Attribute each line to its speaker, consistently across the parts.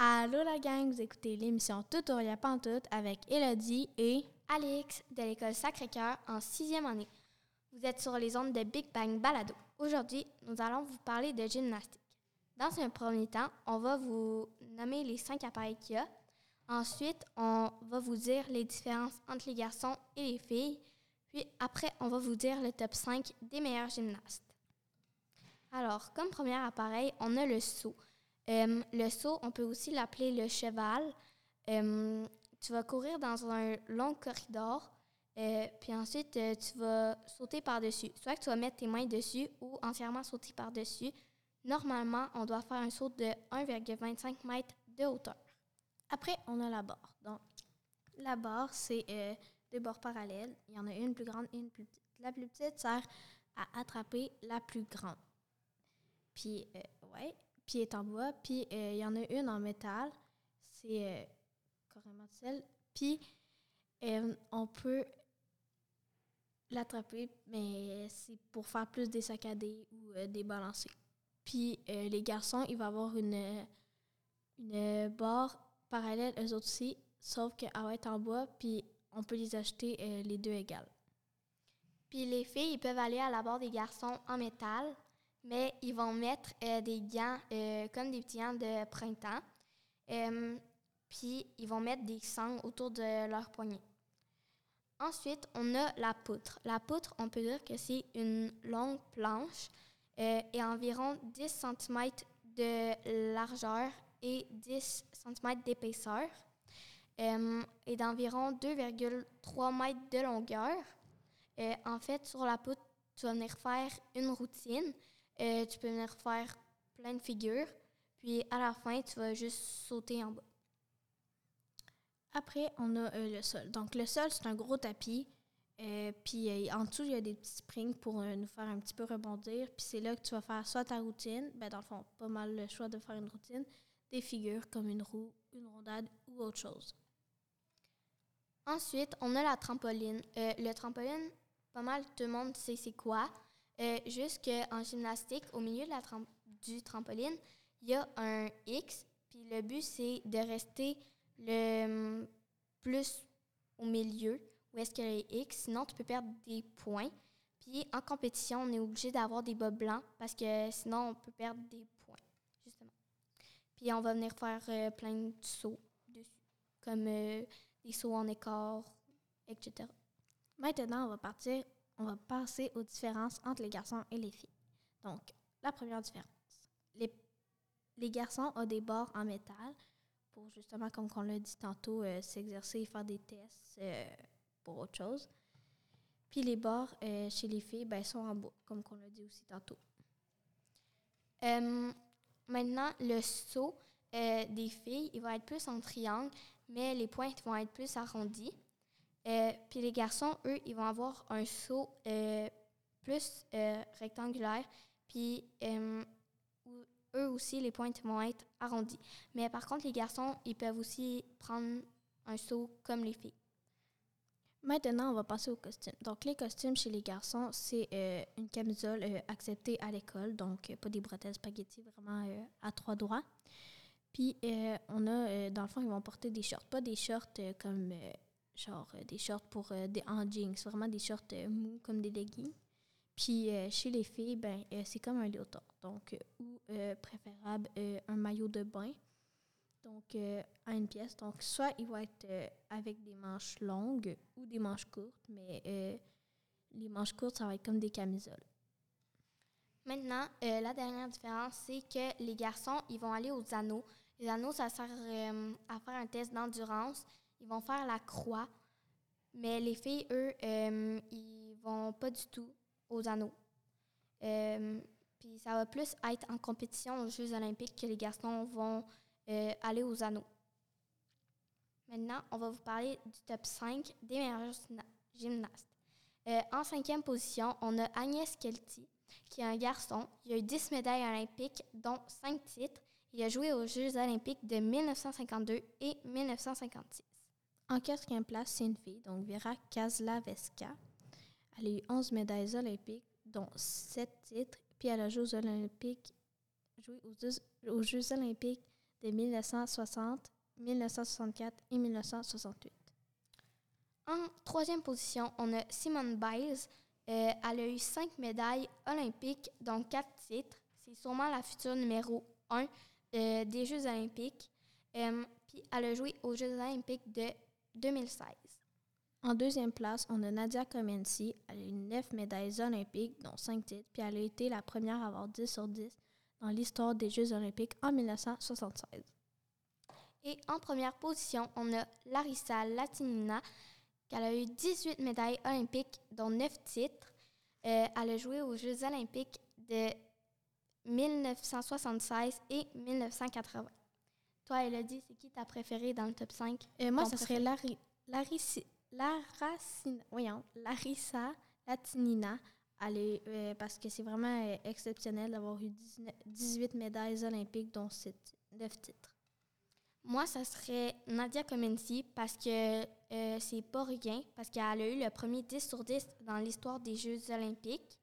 Speaker 1: Allô la gang, vous écoutez l'émission Tout ou rien pas tout avec Elodie et
Speaker 2: Alex de l'école Sacré-Cœur en sixième année. Vous êtes sur les ondes de Big Bang Balado. Aujourd'hui, nous allons vous parler de gymnastique. Dans un premier temps, on va vous nommer les cinq appareils qu'il y a. Ensuite, on va vous dire les différences entre les garçons et les filles. Puis après, on va vous dire le top 5 des meilleurs gymnastes. Alors, comme premier appareil, on a le saut. Euh, le saut, on peut aussi l'appeler le cheval. Euh, tu vas courir dans un long corridor, euh, puis ensuite, tu vas sauter par-dessus. Soit que tu vas mettre tes mains dessus ou entièrement sauter par-dessus. Normalement, on doit faire un saut de 1,25 mètres de hauteur.
Speaker 1: Après, on a la barre. Donc, la barre, c'est deux barres parallèles. Il y en a une plus grande et une plus petite. La plus petite sert à attraper la plus grande. Puis, ouais, puis est en bois. Euh, il y en a une en métal. C'est euh, carrément celle. Puis euh, on peut l'attraper, mais c'est pour faire plus des saccadés ou des balancés. Puis les garçons, il va avoir une, une barre parallèle, eux autres aussi, sauf qu'elle va être en bois, puis on peut les acheter les deux égales.
Speaker 2: Puis les filles, ils peuvent aller à la barre des garçons en métal, mais ils vont mettre euh, des gants euh, comme des petits gants de printemps. Euh, puis ils vont mettre des sangles autour de leur poignet. Ensuite, on a la poutre. La poutre, on peut dire que c'est une longue planche et environ 10 cm de largeur et 10 cm d'épaisseur et d'environ 2,3 mètres de longueur. en fait, sur la poutre, tu vas venir faire une routine euh, tu peux venir faire plein de figures. Puis à la fin, tu vas juste sauter en bas.
Speaker 1: Après, on a euh, le sol. Donc le sol, c'est un gros tapis. Euh, puis en dessous, il y a des petits springs pour nous faire un petit peu rebondir. Puis c'est là que tu vas faire soit ta routine, ben dans le fond, pas mal le choix de faire une routine, des figures comme une roue, une rondade ou autre chose.
Speaker 2: Ensuite, on a la trampoline. le trampoline, pas mal tout le monde sait c'est quoi. Euh, juste qu'en gymnastique, au milieu de la du trampoline, il y a un X, puis le but, c'est de rester le hum, plus au milieu, où est-ce qu'il y a X, sinon tu peux perdre des points. Puis en compétition, on est obligé d'avoir des bas blancs parce que sinon on peut perdre des points, justement. Puis on va venir faire euh, plein de sauts dessus, comme euh, des sauts en écart, etc.
Speaker 1: Maintenant, on va partir on va passer aux différences entre les garçons et les filles. Donc, la première différence. Les, garçons ont des bords en métal pour justement, comme on l'a dit tantôt, euh, s'exercer et faire des tests euh, pour autre chose. Puis les bords euh, chez les filles ben, sont en bois, comme on l'a dit aussi tantôt.
Speaker 2: maintenant, le saut des filles, il va être plus en triangle, mais les pointes vont être plus arrondies. Euh, puis les garçons, eux, ils vont avoir un saut euh, plus euh, rectangulaire, puis eux aussi, les pointes vont être arrondies. Mais par contre, les garçons, ils peuvent aussi prendre un saut comme les filles.
Speaker 1: Maintenant, on va passer aux costumes. Donc, les costumes chez les garçons, c'est une camisole acceptée à l'école, donc pas des bretelles spaghetti, vraiment à trois doigts. Puis, on a, dans le fond, ils vont porter des shorts, pas des shorts comme genre euh, des shorts pour euh, des en jeans, vraiment des shorts euh, mous comme des leggings. Puis chez les filles, ben c'est comme un léotard. Donc, ou préférable un maillot de bain. Donc, à une pièce. Donc, soit il va être avec des manches longues ou des manches courtes, mais les manches courtes, ça va être comme des camisoles.
Speaker 2: Maintenant, la dernière différence, c'est que les garçons, ils vont aller aux anneaux. Les anneaux, ça sert à faire un test d'endurance ils vont faire la croix. Mais les filles, eux, euh, ils vont pas du tout aux anneaux. Euh, puis ça va plus être en compétition aux Jeux olympiques que les garçons vont euh, aller aux anneaux. Maintenant, on va vous parler du top 5 des meilleurs gymnastes. en cinquième position, on a Agnès Kelty, qui est un garçon. Il a eu 10 médailles olympiques, dont 5 titres. Il a joué aux Jeux olympiques de 1952 et 1956.
Speaker 1: En quatrième place, c'est une fille, donc Vera Kazlaveska. Elle a eu 11 médailles olympiques, dont 7 titres, puis elle a joué aux Olympiques, Jeux olympiques de 1960, 1964 et 1968.
Speaker 2: En troisième position, on a Simone Biles. Euh, elle a eu cinq médailles olympiques, dont quatre titres. C'est sûrement la future numéro un euh, des Jeux olympiques. Euh, puis elle a joué aux Jeux olympiques de 2016.
Speaker 1: En deuxième place, on a Nadia Comenci. Elle a eu neuf médailles olympiques, dont cinq titres, puis elle a été la première à avoir 10 sur 10 dans l'histoire des Jeux olympiques en 1976.
Speaker 2: Et en première position, on a Larissa Latinina, qui a eu 18 médailles olympiques, dont 9 titres. Euh, elle a joué aux Jeux olympiques de 1976 et 1980. Toi, Elodie, c'est qui ta préférée dans le top 5?
Speaker 1: Euh, moi, ce serait Larry, Larissa, Larissa, voyons, Larissa Latinina. Elle est, euh, parce que c'est vraiment euh, exceptionnel d'avoir eu 19 18 médailles olympiques, dont 9 titres.
Speaker 2: Moi, ça serait Nadia Comenci parce que euh, c'est pas rien, parce qu'elle a eu le premier 10 sur 10 dans l'histoire des Jeux olympiques.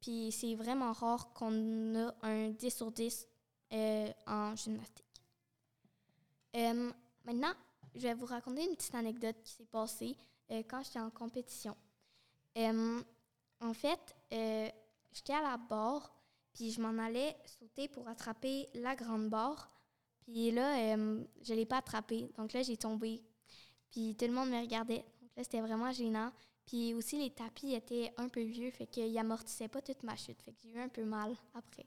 Speaker 2: Puis c'est vraiment rare qu'on a un 10 sur 10 euh, en gymnastique. Euh, maintenant, je vais vous raconter une petite anecdote qui s'est passée euh, quand j'étais en compétition. En fait, j'étais à la barre, puis je m'en allais sauter pour attraper la grande barre. Puis là, je ne l'ai pas attrapé. Donc là, j'ai tombé. Puis tout le monde me regardait. Donc là, c'était vraiment gênant. Puis aussi, les tapis étaient un peu vieux, fait qu'ils amortissaient pas toute ma chute. Fait que j'ai eu un peu mal après.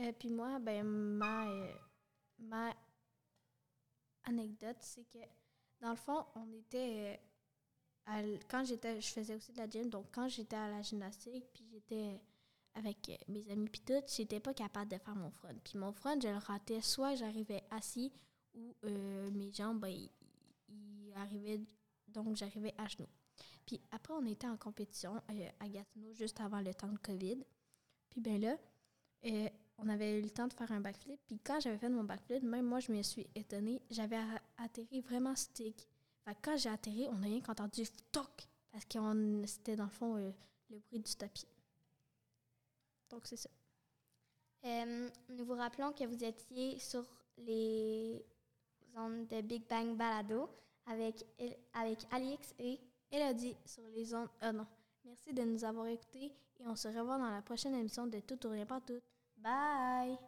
Speaker 1: Euh, puis moi, ben, ma, euh, ma anecdote, c'est que, dans le fond, on était. euh, à quand j'étais. Je faisais aussi de la gym, donc quand j'étais à la gymnastique, puis j'étais avec euh, mes amis, puis tout, j'étais pas capable de faire mon front. Puis mon front, je le ratais, soit j'arrivais assis, ou mes jambes, ben, ils arrivaient. Donc, j'arrivais à genoux. Puis après, on était en compétition à Gatineau, juste avant le temps de COVID. Puis ben là, on avait eu le temps de faire un backflip. Puis quand j'avais fait mon backflip, même moi, je me suis étonnée. J'avais atterri vraiment stick. Quand j'ai atterri, on n'a rien qu'entendu toc parce que c'était dans le fond euh, le bruit du tapis. Donc c'est ça.
Speaker 2: Nous vous rappelons que vous étiez sur les ondes de Big Bang Balado avec, avec Alix et
Speaker 1: Elodie sur les ondes. Ah non. Merci de nous avoir écoutés et on se revoit dans la prochaine émission de Tout ou rien pas tout. Bye!